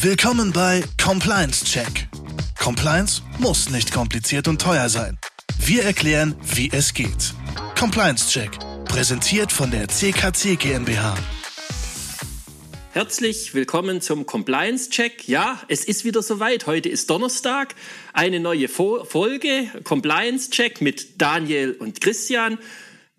Willkommen bei Compliance Check. Compliance muss nicht kompliziert und teuer sein. Wir erklären, wie es geht. Compliance Check, präsentiert von der CKC GmbH. Herzlich willkommen zum Compliance Check. Ja, es ist wieder soweit. Heute ist Donnerstag. Eine neue Folge Compliance Check mit Daniel und Christian.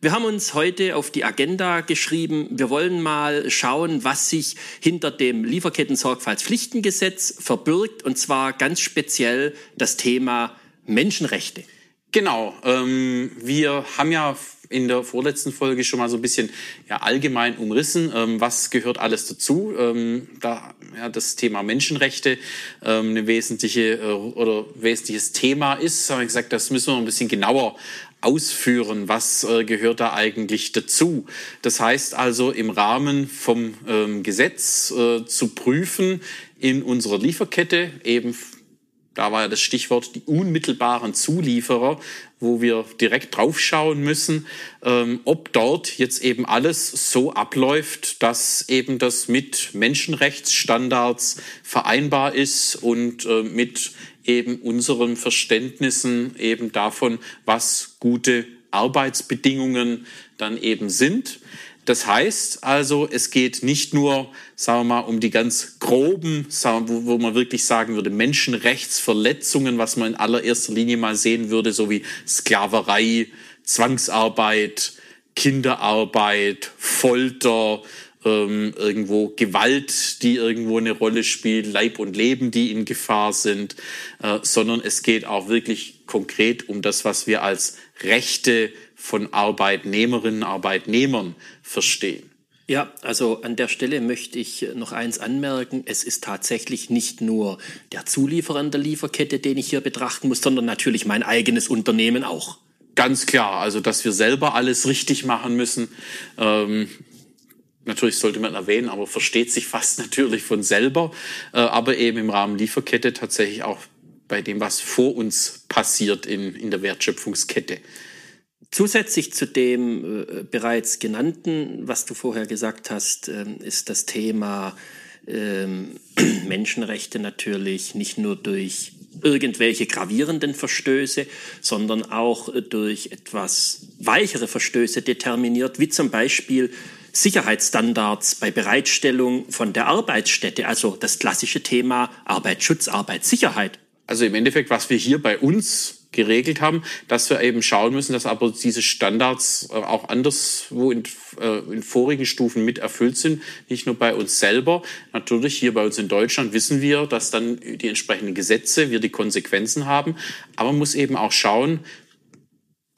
Wir haben uns heute auf die Agenda geschrieben, wir wollen mal schauen, was sich hinter dem Lieferketten-Sorgfaltspflichtengesetz verbirgt, und zwar ganz speziell das Thema Menschenrechte. Genau, ähm, wir haben ja in der vorletzten Folge schon mal so ein bisschen ja, allgemein umrissen, ähm, was gehört alles dazu. Ähm, da ja, das Thema Menschenrechte ähm, eine wesentliche äh, oder wesentliches Thema ist, habe ich gesagt, das müssen wir ein bisschen genauer ausführen, was äh, gehört da eigentlich dazu. Das heißt also im Rahmen vom ähm, Gesetz äh, zu prüfen in unserer Lieferkette eben da war ja das Stichwort die unmittelbaren Zulieferer, wo wir direkt draufschauen müssen, ähm, ob dort jetzt eben alles so abläuft, dass eben das mit Menschenrechtsstandards vereinbar ist und äh, mit eben unseren Verständnissen eben davon, was gute Arbeitsbedingungen dann eben sind. Das heißt also, es geht nicht nur, sagen wir mal, um die ganz groben, wo, man wirklich sagen würde, Menschenrechtsverletzungen, was man in allererster Linie mal sehen würde, so wie Sklaverei, Zwangsarbeit, Kinderarbeit, Folter, ähm, irgendwo Gewalt, die irgendwo eine Rolle spielt, Leib und Leben, die in Gefahr sind, äh, sondern es geht auch wirklich konkret um das, was wir als Rechte von Arbeitnehmerinnen, Arbeitnehmern verstehen. Ja, also an der Stelle möchte ich noch eins anmerken. Es ist tatsächlich nicht nur der Zulieferer in der Lieferkette, den ich hier betrachten muss, sondern natürlich mein eigenes Unternehmen auch. Ganz klar, also dass wir selber alles richtig machen müssen. Ähm, natürlich sollte man erwähnen, aber versteht sich fast natürlich von selber, äh, aber eben im Rahmen Lieferkette tatsächlich auch bei dem, was vor uns passiert in, in der Wertschöpfungskette. Zusätzlich zu dem äh, bereits genannten, was du vorher gesagt hast, äh, ist das Thema äh, Menschenrechte natürlich nicht nur durch irgendwelche gravierenden Verstöße, sondern auch durch etwas weichere Verstöße determiniert, wie zum Beispiel Sicherheitsstandards bei Bereitstellung von der Arbeitsstätte, also das klassische Thema Arbeitsschutz, Arbeitssicherheit. Also im Endeffekt, was wir hier bei uns geregelt haben, dass wir eben schauen müssen, dass aber diese Standards äh, auch anderswo in, äh, in vorigen Stufen mit erfüllt sind, nicht nur bei uns selber. Natürlich hier bei uns in Deutschland wissen wir, dass dann die entsprechenden Gesetze, wir die Konsequenzen haben, aber man muss eben auch schauen,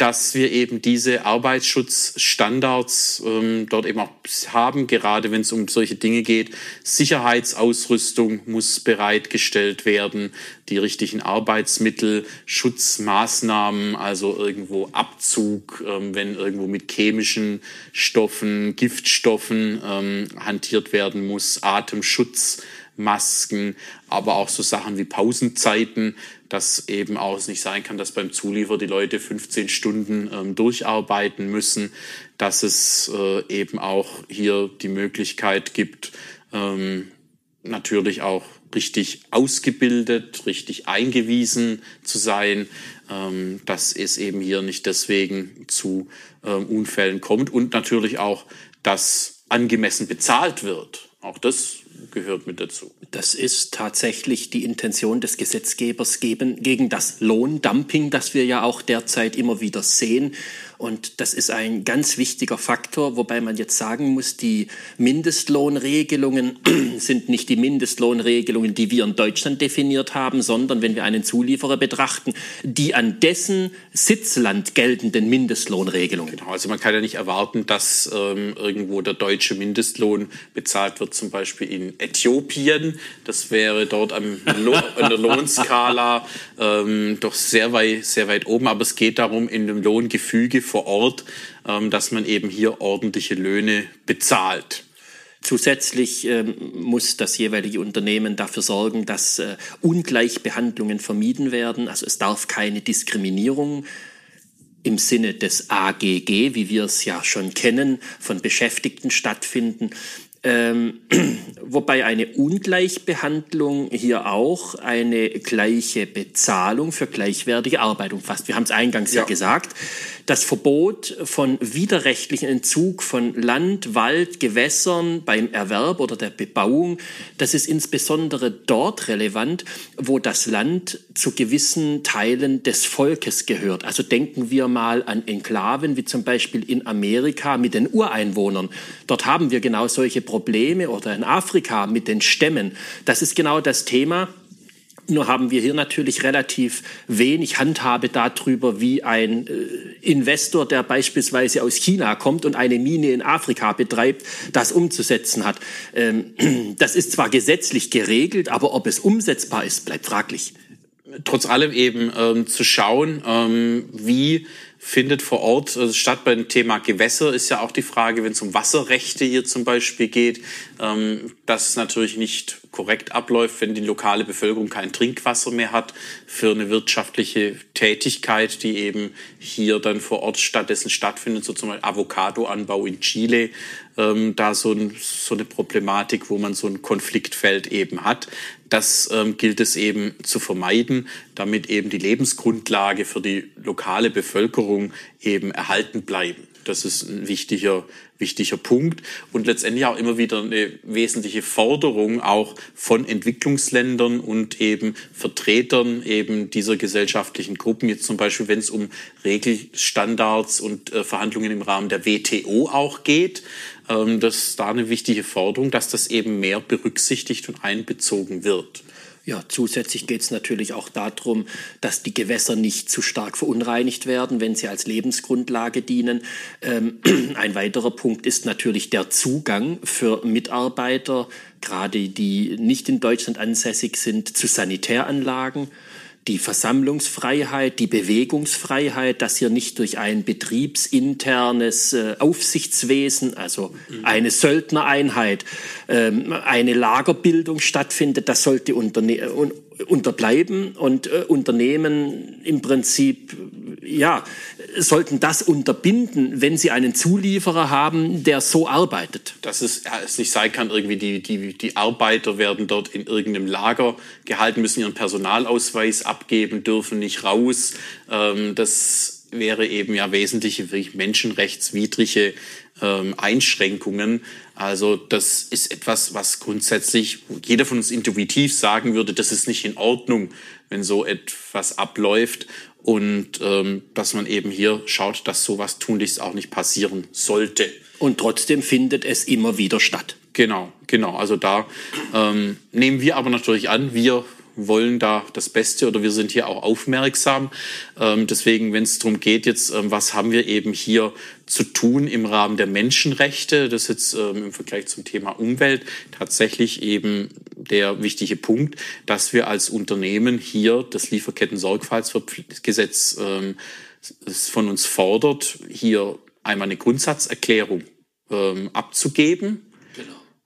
dass wir eben diese Arbeitsschutzstandards ähm, dort eben auch haben, gerade wenn es um solche Dinge geht. Sicherheitsausrüstung muss bereitgestellt werden, die richtigen Arbeitsmittel, Schutzmaßnahmen, also irgendwo Abzug, ähm, wenn irgendwo mit chemischen Stoffen, Giftstoffen ähm, hantiert werden muss, Atemschutz. Masken, aber auch so Sachen wie Pausenzeiten, dass eben auch es nicht sein kann, dass beim Zuliefer die Leute 15 Stunden ähm, durcharbeiten müssen, dass es äh, eben auch hier die Möglichkeit gibt, ähm, natürlich auch richtig ausgebildet, richtig eingewiesen zu sein, ähm, dass es eben hier nicht deswegen zu ähm, Unfällen kommt und natürlich auch, dass angemessen bezahlt wird. Auch das gehört mit dazu. Das ist tatsächlich die Intention des Gesetzgebers gegen das Lohndumping, das wir ja auch derzeit immer wieder sehen. Und das ist ein ganz wichtiger Faktor, wobei man jetzt sagen muss, die Mindestlohnregelungen sind nicht die Mindestlohnregelungen, die wir in Deutschland definiert haben, sondern wenn wir einen Zulieferer betrachten, die an dessen Sitzland geltenden Mindestlohnregelungen. Genau, also man kann ja nicht erwarten, dass ähm, irgendwo der deutsche Mindestlohn bezahlt wird, zum Beispiel in Äthiopien. Das wäre dort am an der Lohnskala ähm, doch sehr weit, sehr weit oben. Aber es geht darum, in dem Lohngefüge vor Ort, ähm, dass man eben hier ordentliche Löhne bezahlt. Zusätzlich ähm, muss das jeweilige Unternehmen dafür sorgen, dass äh, Ungleichbehandlungen vermieden werden. Also es darf keine Diskriminierung im Sinne des AGG, wie wir es ja schon kennen, von Beschäftigten stattfinden. Ähm, wobei eine Ungleichbehandlung hier auch eine gleiche Bezahlung für gleichwertige Arbeit umfasst. Wir haben es eingangs ja, ja gesagt. Das Verbot von widerrechtlichen Entzug von Land, Wald, Gewässern beim Erwerb oder der Bebauung, das ist insbesondere dort relevant, wo das Land zu gewissen Teilen des Volkes gehört. Also denken wir mal an Enklaven, wie zum Beispiel in Amerika mit den Ureinwohnern. Dort haben wir genau solche Probleme oder in Afrika mit den Stämmen. Das ist genau das Thema. Nur haben wir hier natürlich relativ wenig Handhabe darüber, wie ein äh, Investor, der beispielsweise aus China kommt und eine Mine in Afrika betreibt, das umzusetzen hat. Ähm, das ist zwar gesetzlich geregelt, aber ob es umsetzbar ist, bleibt fraglich. Trotz allem eben ähm, zu schauen, ähm, wie findet vor Ort also statt. Beim Thema Gewässer ist ja auch die Frage, wenn es um Wasserrechte hier zum Beispiel geht, ähm, dass es natürlich nicht korrekt abläuft, wenn die lokale Bevölkerung kein Trinkwasser mehr hat für eine wirtschaftliche Tätigkeit, die eben hier dann vor Ort stattdessen stattfindet, so zum Beispiel Avocadoanbau in Chile, ähm, da so, ein, so, eine Problematik, wo man so ein Konfliktfeld eben hat. Das ähm, gilt es eben zu vermeiden, damit eben die Lebensgrundlage für die lokale Bevölkerung eben erhalten bleiben. Das ist ein wichtiger, wichtiger Punkt und letztendlich auch immer wieder eine wesentliche Forderung auch von Entwicklungsländern und eben Vertretern eben dieser gesellschaftlichen Gruppen. Jetzt zum Beispiel, wenn es um Regelstandards und äh, Verhandlungen im Rahmen der WTO auch geht. Ähm, das ist da eine wichtige Forderung, dass das eben mehr berücksichtigt und einbezogen wird. Ja, zusätzlich geht es natürlich auch darum, dass die Gewässer nicht zu stark verunreinigt werden, wenn sie als Lebensgrundlage dienen. Ähm, ein weiterer Punkt ist natürlich der Zugang für Mitarbeiter, gerade die nicht in Deutschland ansässig sind, zu Sanitäranlagen die Versammlungsfreiheit, die Bewegungsfreiheit, dass hier nicht durch ein betriebsinternes äh, Aufsichtswesen, also mhm. eine Söldnereinheit, ähm, eine Lagerbildung stattfindet. Das sollte unterne unterbleiben und äh, Unternehmen im Prinzip ja sollten das unterbinden, wenn sie einen Zulieferer haben, der so arbeitet. Dass es, es nicht sein kann, irgendwie die, die, die Arbeiter werden dort in irgendeinem Lager gehalten, müssen ihren Personalausweis abgeben, dürfen nicht raus. Ähm, das wäre eben ja wesentliche menschenrechtswidrige ähm, Einschränkungen. Also das ist etwas, was grundsätzlich jeder von uns intuitiv sagen würde, das ist nicht in Ordnung, wenn so etwas abläuft. Und ähm, dass man eben hier schaut, dass sowas tunlichst auch nicht passieren sollte. Und trotzdem findet es immer wieder statt. Genau, genau. Also da ähm, nehmen wir aber natürlich an, wir wollen da das Beste oder wir sind hier auch aufmerksam. Ähm, deswegen, wenn es darum geht, jetzt, ähm, was haben wir eben hier zu tun im Rahmen der Menschenrechte, das ist jetzt ähm, im Vergleich zum Thema Umwelt tatsächlich eben der wichtige Punkt, dass wir als Unternehmen hier das Lieferketten-Sorgfaltsgesetz ähm, von uns fordert, hier einmal eine Grundsatzerklärung ähm, abzugeben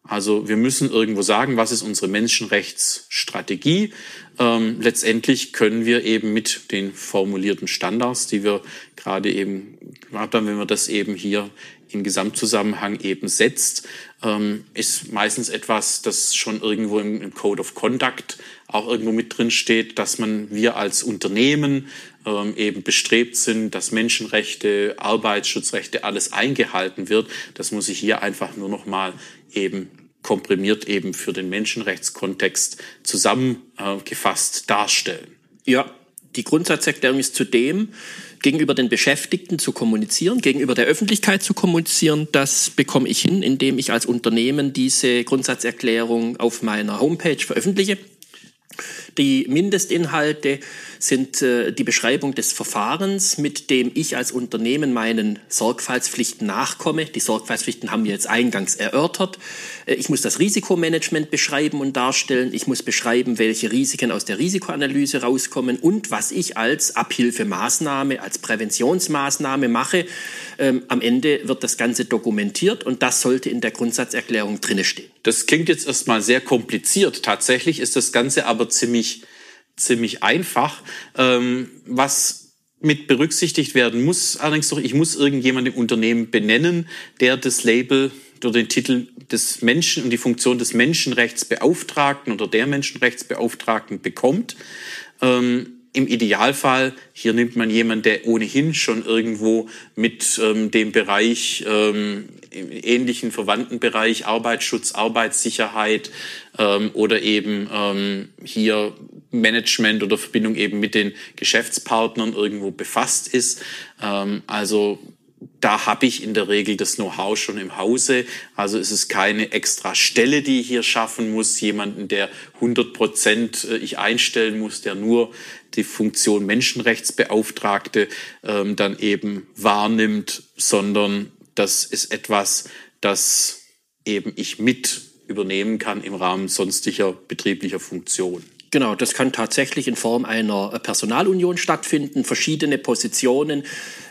also wir müssen irgendwo sagen, was ist unsere Menschenrechtsstrategie. Ähm, letztendlich können wir eben mit den formulierten Standards, die wir gerade eben gemacht haben, wenn wir das eben hier im Gesamtzusammenhang eben setzt, ähm, ist meistens etwas, das schon irgendwo im, im, Code of Conduct auch irgendwo mit drin steht, dass man wir als Unternehmen ähm, eben bestrebt sind, dass Menschenrechte, Arbeitsschutzrechte, alles eingehalten wird. Das muss ich hier einfach nur noch mal eben komprimiert eben für den Menschenrechtskontext zusammengefasst darstellen. Ja, die Grundsatzerklärung ist zudem, gegenüber den Beschäftigten zu kommunizieren, gegenüber der Öffentlichkeit zu kommunizieren. Das bekomme ich hin, indem ich als Unternehmen diese Grundsatzerklärung auf meiner Homepage veröffentliche. Die Mindestinhalte sind äh, die Beschreibung des Verfahrens, mit dem ich als Unternehmen meinen Sorgfaltspflichten nachkomme. Die Sorgfaltspflichten haben wir jetzt eingangs erörtert. Äh, ich muss das Risikomanagement beschreiben und darstellen. Ich muss beschreiben, welche Risiken aus der Risikoanalyse rauskommen und was ich als Abhilfemaßnahme, als Präventionsmaßnahme mache. Ähm, am Ende wird das Ganze dokumentiert und das sollte in der Grundsatzerklärung drinne stehen. Das klingt jetzt erstmal sehr kompliziert. Tatsächlich ist das Ganze aber ziemlich ziemlich einfach. Ähm, was mit berücksichtigt werden muss, allerdings doch, ich muss irgendjemand im Unternehmen benennen, der das Label durch den Titel des Menschen und die Funktion des Menschenrechtsbeauftragten oder der Menschenrechtsbeauftragten bekommt. Ähm, im Idealfall, hier nimmt man jemanden, der ohnehin schon irgendwo mit ähm, dem Bereich, ähm, ähnlichen verwandten Bereich Arbeitsschutz, Arbeitssicherheit ähm, oder eben ähm, hier Management oder Verbindung eben mit den Geschäftspartnern irgendwo befasst ist. Ähm, also da habe ich in der Regel das Know-how schon im Hause. Also es ist keine extra Stelle, die ich hier schaffen muss, jemanden, der 100 Prozent äh, ich einstellen muss, der nur die Funktion Menschenrechtsbeauftragte ähm, dann eben wahrnimmt, sondern das ist etwas, das eben ich mit übernehmen kann im Rahmen sonstiger betrieblicher Funktion. Genau, das kann tatsächlich in Form einer Personalunion stattfinden, verschiedene Positionen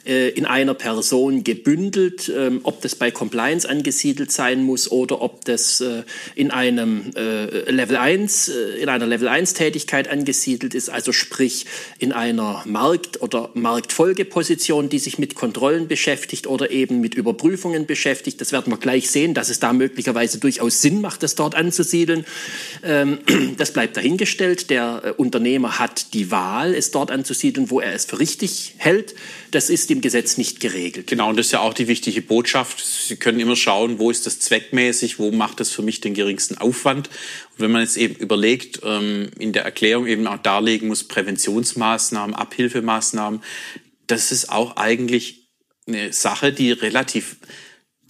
äh, in einer Person gebündelt, ähm, ob das bei Compliance angesiedelt sein muss oder ob das äh, in einem äh, Level 1, in einer Level 1 Tätigkeit angesiedelt ist, also sprich in einer Markt- oder Marktfolgeposition, die sich mit Kontrollen beschäftigt oder eben mit Überprüfungen beschäftigt. Das werden wir gleich sehen, dass es da möglicherweise durchaus Sinn macht, das dort anzusiedeln. Ähm, das bleibt dahingestellt. Der Unternehmer hat die Wahl, es dort anzusiedeln, wo er es für richtig hält. Das ist im Gesetz nicht geregelt. Genau, und das ist ja auch die wichtige Botschaft. Sie können immer schauen, wo ist das zweckmäßig, wo macht das für mich den geringsten Aufwand. Und wenn man jetzt eben überlegt, ähm, in der Erklärung eben auch darlegen muss, Präventionsmaßnahmen, Abhilfemaßnahmen, das ist auch eigentlich eine Sache, die relativ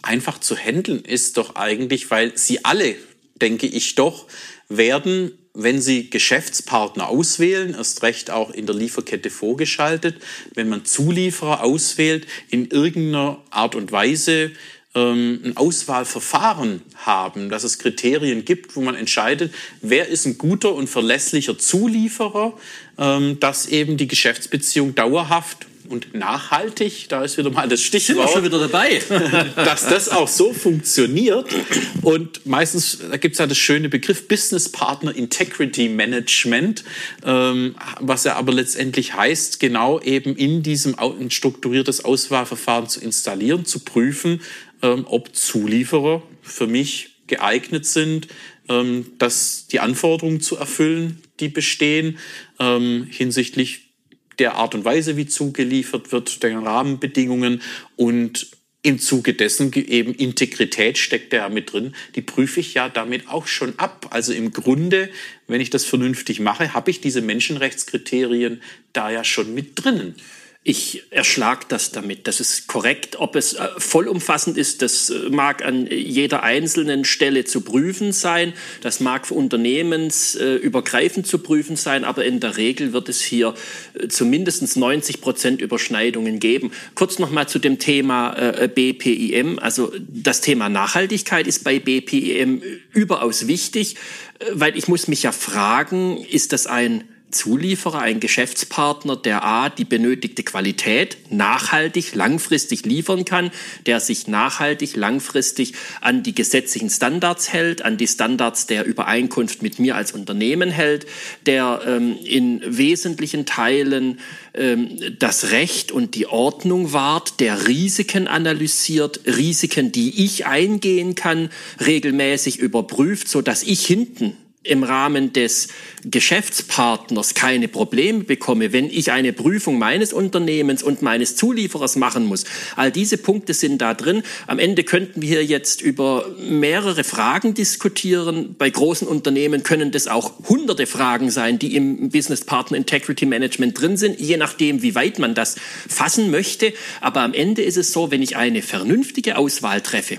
einfach zu handeln ist, doch eigentlich, weil sie alle, denke ich doch, werden wenn Sie Geschäftspartner auswählen, erst recht auch in der Lieferkette vorgeschaltet, wenn man Zulieferer auswählt, in irgendeiner Art und Weise ähm, ein Auswahlverfahren haben, dass es Kriterien gibt, wo man entscheidet, wer ist ein guter und verlässlicher Zulieferer, ähm, dass eben die Geschäftsbeziehung dauerhaft und nachhaltig, da ist wieder mal das Stichwort. Sind wir schon wieder dabei. dass das auch so funktioniert. Und meistens, da gibt es ja das schöne Begriff Business Partner Integrity Management, ähm, was ja aber letztendlich heißt, genau eben in diesem ein strukturiertes Auswahlverfahren zu installieren, zu prüfen, ähm, ob Zulieferer für mich geeignet sind, ähm, dass die Anforderungen zu erfüllen, die bestehen, ähm, hinsichtlich der Art und Weise, wie zugeliefert wird, den Rahmenbedingungen und im Zuge dessen eben Integrität steckt ja mit drin. Die prüfe ich ja damit auch schon ab. Also im Grunde, wenn ich das vernünftig mache, habe ich diese Menschenrechtskriterien da ja schon mit drinnen. Ich erschlag das damit. Das ist korrekt. Ob es äh, vollumfassend ist, das äh, mag an jeder einzelnen Stelle zu prüfen sein. Das mag für unternehmensübergreifend zu prüfen sein. Aber in der Regel wird es hier äh, zumindest 90 Prozent Überschneidungen geben. Kurz noch mal zu dem Thema BPIM. Also das Thema Nachhaltigkeit ist bei BPIM überaus wichtig, weil ich muss mich ja fragen, ist das ein Zulieferer, ein Geschäftspartner, der A, die benötigte Qualität nachhaltig, langfristig liefern kann, der sich nachhaltig, langfristig an die gesetzlichen Standards hält, an die Standards der Übereinkunft mit mir als Unternehmen hält, der ähm, in wesentlichen Teilen ähm, das Recht und die Ordnung wahrt, der Risiken analysiert, Risiken, die ich eingehen kann, regelmäßig überprüft, so dass ich hinten im Rahmen des Geschäftspartners keine Probleme bekomme, wenn ich eine Prüfung meines Unternehmens und meines Zulieferers machen muss. All diese Punkte sind da drin. Am Ende könnten wir jetzt über mehrere Fragen diskutieren. Bei großen Unternehmen können das auch hunderte Fragen sein, die im Business Partner Integrity Management drin sind, je nachdem, wie weit man das fassen möchte. Aber am Ende ist es so, wenn ich eine vernünftige Auswahl treffe,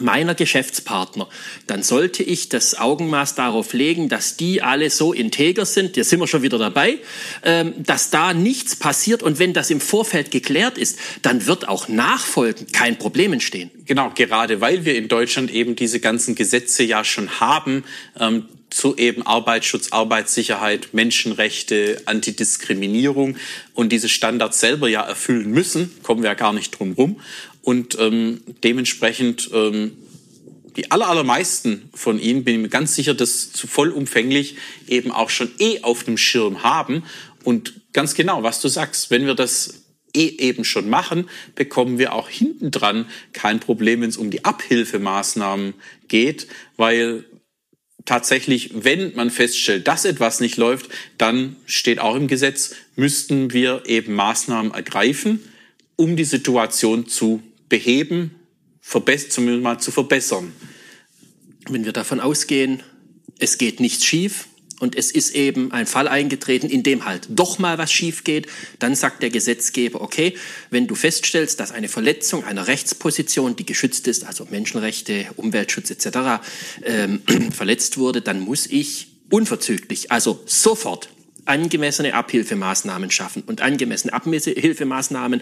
meiner Geschäftspartner, dann sollte ich das Augenmaß darauf legen, dass die alle so integer sind, hier sind wir schon wieder dabei, ähm, dass da nichts passiert und wenn das im Vorfeld geklärt ist, dann wird auch nachfolgend kein Problem entstehen. Genau, gerade weil wir in Deutschland eben diese ganzen Gesetze ja schon haben, ähm, zu eben Arbeitsschutz, Arbeitssicherheit, Menschenrechte, Antidiskriminierung und diese Standards selber ja erfüllen müssen, kommen wir ja gar nicht drum rum. Und ähm, dementsprechend ähm, die aller, allermeisten von Ihnen, bin ich mir ganz sicher, das zu vollumfänglich eben auch schon eh auf dem Schirm haben. Und ganz genau, was du sagst, wenn wir das eh eben schon machen, bekommen wir auch hintendran kein Problem, wenn es um die Abhilfemaßnahmen geht, weil tatsächlich, wenn man feststellt, dass etwas nicht läuft, dann steht auch im Gesetz, müssten wir eben Maßnahmen ergreifen, um die Situation zu beheben, zumindest mal zu verbessern. Wenn wir davon ausgehen, es geht nichts schief, und es ist eben ein Fall eingetreten, in dem halt doch mal was schief geht, dann sagt der Gesetzgeber, okay, wenn du feststellst, dass eine Verletzung einer Rechtsposition, die geschützt ist, also Menschenrechte, Umweltschutz etc., ähm, verletzt wurde, dann muss ich unverzüglich, also sofort angemessene Abhilfemaßnahmen schaffen. Und angemessene Abhilfemaßnahmen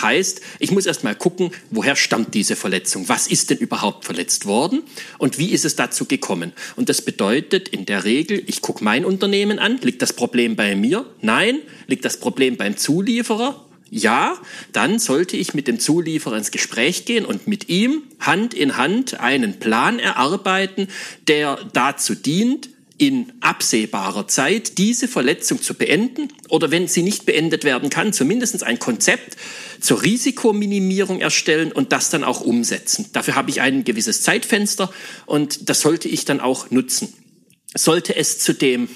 heißt, ich muss erst mal gucken, woher stammt diese Verletzung? Was ist denn überhaupt verletzt worden? Und wie ist es dazu gekommen? Und das bedeutet in der Regel, ich gucke mein Unternehmen an. Liegt das Problem bei mir? Nein. Liegt das Problem beim Zulieferer? Ja, dann sollte ich mit dem Zulieferer ins Gespräch gehen und mit ihm Hand in Hand einen Plan erarbeiten, der dazu dient, in absehbarer Zeit diese Verletzung zu beenden oder wenn sie nicht beendet werden kann, zumindest ein Konzept zur Risikominimierung erstellen und das dann auch umsetzen. Dafür habe ich ein gewisses Zeitfenster und das sollte ich dann auch nutzen. Sollte es zu dem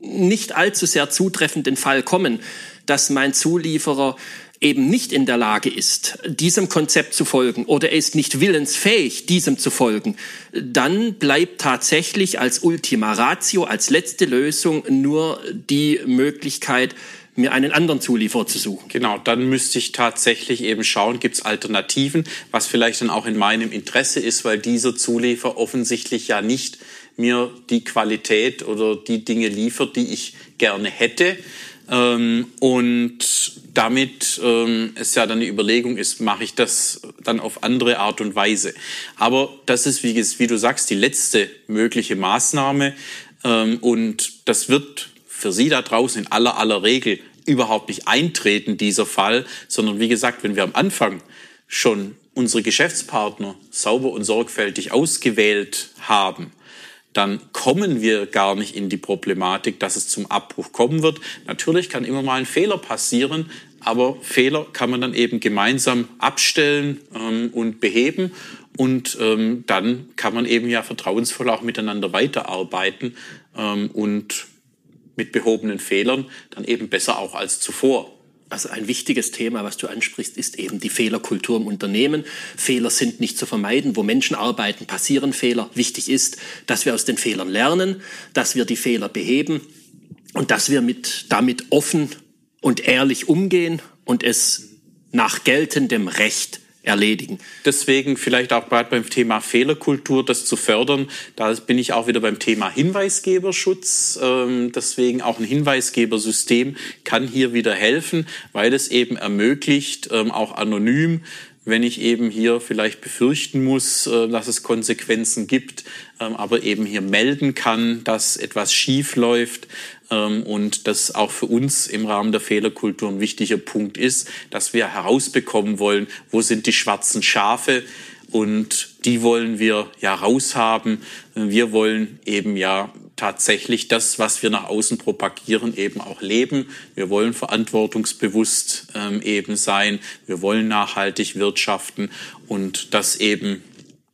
nicht allzu sehr zutreffenden Fall kommen, dass mein Zulieferer eben nicht in der Lage ist, diesem Konzept zu folgen oder er ist nicht willensfähig, diesem zu folgen, dann bleibt tatsächlich als Ultima Ratio, als letzte Lösung nur die Möglichkeit, mir einen anderen Zulieferer zu suchen. Genau, dann müsste ich tatsächlich eben schauen, gibt es Alternativen, was vielleicht dann auch in meinem Interesse ist, weil dieser Zulieferer offensichtlich ja nicht mir die Qualität oder die Dinge liefert, die ich gerne hätte. Ähm, und damit ähm, es ja dann eine Überlegung ist, mache ich das dann auf andere Art und Weise. Aber das ist, wie, wie du sagst, die letzte mögliche Maßnahme. Ähm, und das wird für Sie da draußen in aller aller Regel überhaupt nicht eintreten, dieser Fall, sondern wie gesagt, wenn wir am Anfang schon unsere Geschäftspartner sauber und sorgfältig ausgewählt haben, dann kommen wir gar nicht in die Problematik, dass es zum Abbruch kommen wird. Natürlich kann immer mal ein Fehler passieren, aber Fehler kann man dann eben gemeinsam abstellen ähm, und beheben. Und ähm, dann kann man eben ja vertrauensvoll auch miteinander weiterarbeiten ähm, und mit behobenen Fehlern dann eben besser auch als zuvor. Also ein wichtiges Thema, was du ansprichst, ist eben die Fehlerkultur im Unternehmen. Fehler sind nicht zu vermeiden. Wo Menschen arbeiten, passieren Fehler. Wichtig ist, dass wir aus den Fehlern lernen, dass wir die Fehler beheben und dass wir mit, damit offen und ehrlich umgehen und es nach geltendem Recht erledigen. Deswegen vielleicht auch gerade beim Thema Fehlerkultur das zu fördern. Da bin ich auch wieder beim Thema Hinweisgeberschutz. Ähm, deswegen auch ein Hinweisgebersystem kann hier wieder helfen, weil es eben ermöglicht, ähm, auch anonym wenn ich eben hier vielleicht befürchten muss, äh, dass es Konsequenzen gibt, ähm, aber eben hier melden kann, dass etwas schief läuft ähm, und das auch für uns im Rahmen der Fehlerkultur ein wichtiger Punkt ist, dass wir herausbekommen wollen, wo sind die schwarzen Schafe und die wollen wir ja raushaben. Wir wollen eben ja tatsächlich das, was wir nach außen propagieren, eben auch leben. Wir wollen verantwortungsbewusst ähm, eben sein. Wir wollen nachhaltig wirtschaften und das eben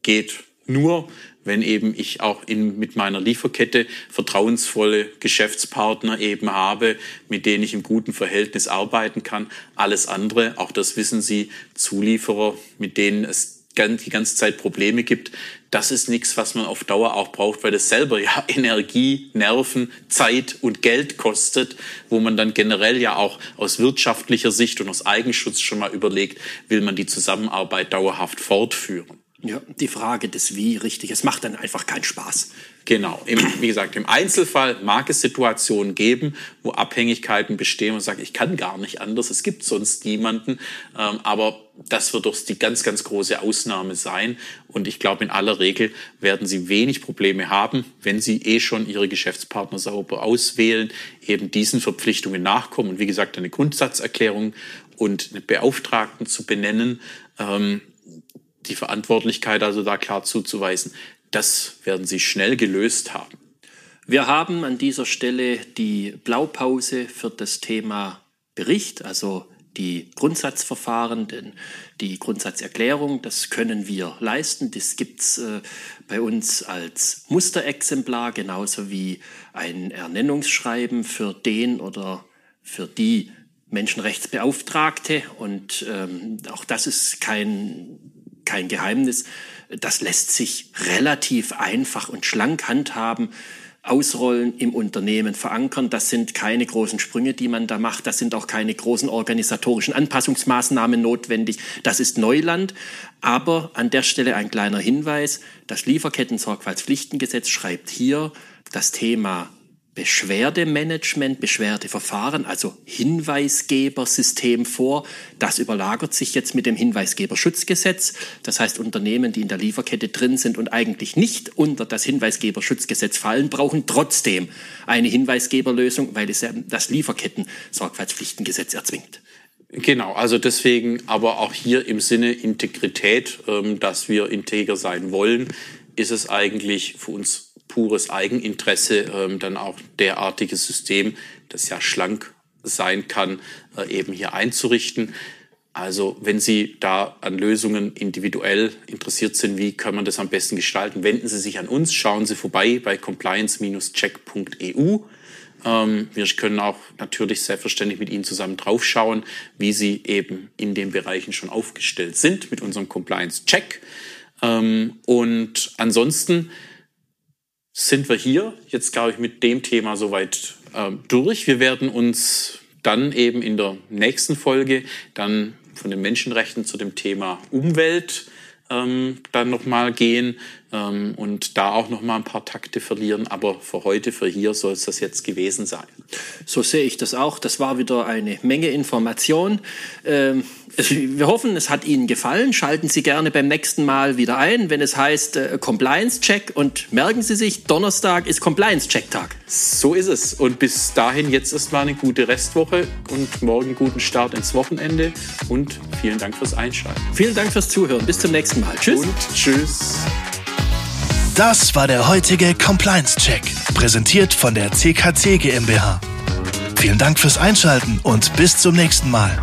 geht nur, wenn eben ich auch in, mit meiner Lieferkette vertrauensvolle Geschäftspartner eben habe, mit denen ich im guten Verhältnis arbeiten kann. Alles andere, auch das wissen Sie, Zulieferer, mit denen es die ganze Zeit Probleme gibt, das ist nichts, was man auf Dauer auch braucht, weil das selber ja Energie, Nerven, Zeit und Geld kostet, wo man dann generell ja auch aus wirtschaftlicher Sicht und aus Eigenschutz schon mal überlegt, will man die Zusammenarbeit dauerhaft fortführen. Ja, die Frage des Wie, richtig. Es macht dann einfach keinen Spaß. Genau. Im, wie gesagt, im Einzelfall mag es Situationen geben, wo Abhängigkeiten bestehen und sagt, ich kann gar nicht anders, es gibt sonst niemanden. Ähm, aber das wird doch die ganz, ganz große Ausnahme sein. Und ich glaube, in aller Regel werden Sie wenig Probleme haben, wenn Sie eh schon Ihre Geschäftspartner sauber auswählen, eben diesen Verpflichtungen nachkommen. Und wie gesagt, eine Grundsatzerklärung und eine Beauftragten zu benennen. Ähm, die Verantwortlichkeit also da klar zuzuweisen. Das werden Sie schnell gelöst haben. Wir haben an dieser Stelle die Blaupause für das Thema Bericht, also die Grundsatzverfahren, denn die Grundsatzerklärung, das können wir leisten. Das gibt's äh, bei uns als Musterexemplar, genauso wie ein Ernennungsschreiben für den oder für die Menschenrechtsbeauftragte. Und ähm, auch das ist kein, kein Geheimnis. Das lässt sich relativ einfach und schlank handhaben ausrollen, im Unternehmen verankern. Das sind keine großen Sprünge, die man da macht. Das sind auch keine großen organisatorischen Anpassungsmaßnahmen notwendig. Das ist Neuland. Aber an der Stelle ein kleiner Hinweis. Das Lieferketten-Sorgfaltspflichtengesetz schreibt hier das Thema Beschwerdemanagement, Beschwerdeverfahren, also Hinweisgebersystem vor. Das überlagert sich jetzt mit dem Hinweisgeberschutzgesetz. Das heißt, Unternehmen, die in der Lieferkette drin sind und eigentlich nicht unter das Hinweisgeberschutzgesetz fallen, brauchen trotzdem eine Hinweisgeberlösung, weil es das Lieferketten-Sorgfaltspflichtengesetz erzwingt. Genau, also deswegen aber auch hier im Sinne Integrität, ähm, dass wir integer sein wollen, ist es eigentlich für uns pures Eigeninteresse ähm, dann auch derartiges System, das ja schlank sein kann, äh, eben hier einzurichten. Also wenn Sie da an Lösungen individuell interessiert sind, wie kann man das am besten gestalten, wenden Sie sich an uns, schauen Sie vorbei bei compliance-check.eu. Ähm, wir können auch natürlich selbstverständlich mit Ihnen zusammen draufschauen, wie Sie eben in den Bereichen schon aufgestellt sind mit unserem Compliance-Check. Ähm, und ansonsten sind wir hier jetzt, glaube ich, mit dem Thema soweit äh, durch. Wir werden uns dann eben in der nächsten Folge dann von den Menschenrechten zu dem Thema Umwelt ähm, dann nochmal gehen ähm, und da auch nochmal ein paar Takte verlieren. Aber für heute, für hier soll es das jetzt gewesen sein. So sehe ich das auch. Das war wieder eine Menge Information. Ähm, wir hoffen, es hat Ihnen gefallen. Schalten Sie gerne beim nächsten Mal wieder ein, wenn es heißt äh, Compliance Check. Und merken Sie sich, Donnerstag ist Compliance Check Tag. So ist es. Und bis dahin jetzt erstmal eine gute Restwoche und morgen guten Start ins Wochenende. Und vielen Dank fürs Einschalten. Vielen Dank fürs Zuhören. Bis zum nächsten Mal. Tschüss. Und tschüss. Das war der heutige Compliance Check, präsentiert von der CKC GmbH. Vielen Dank fürs Einschalten und bis zum nächsten Mal.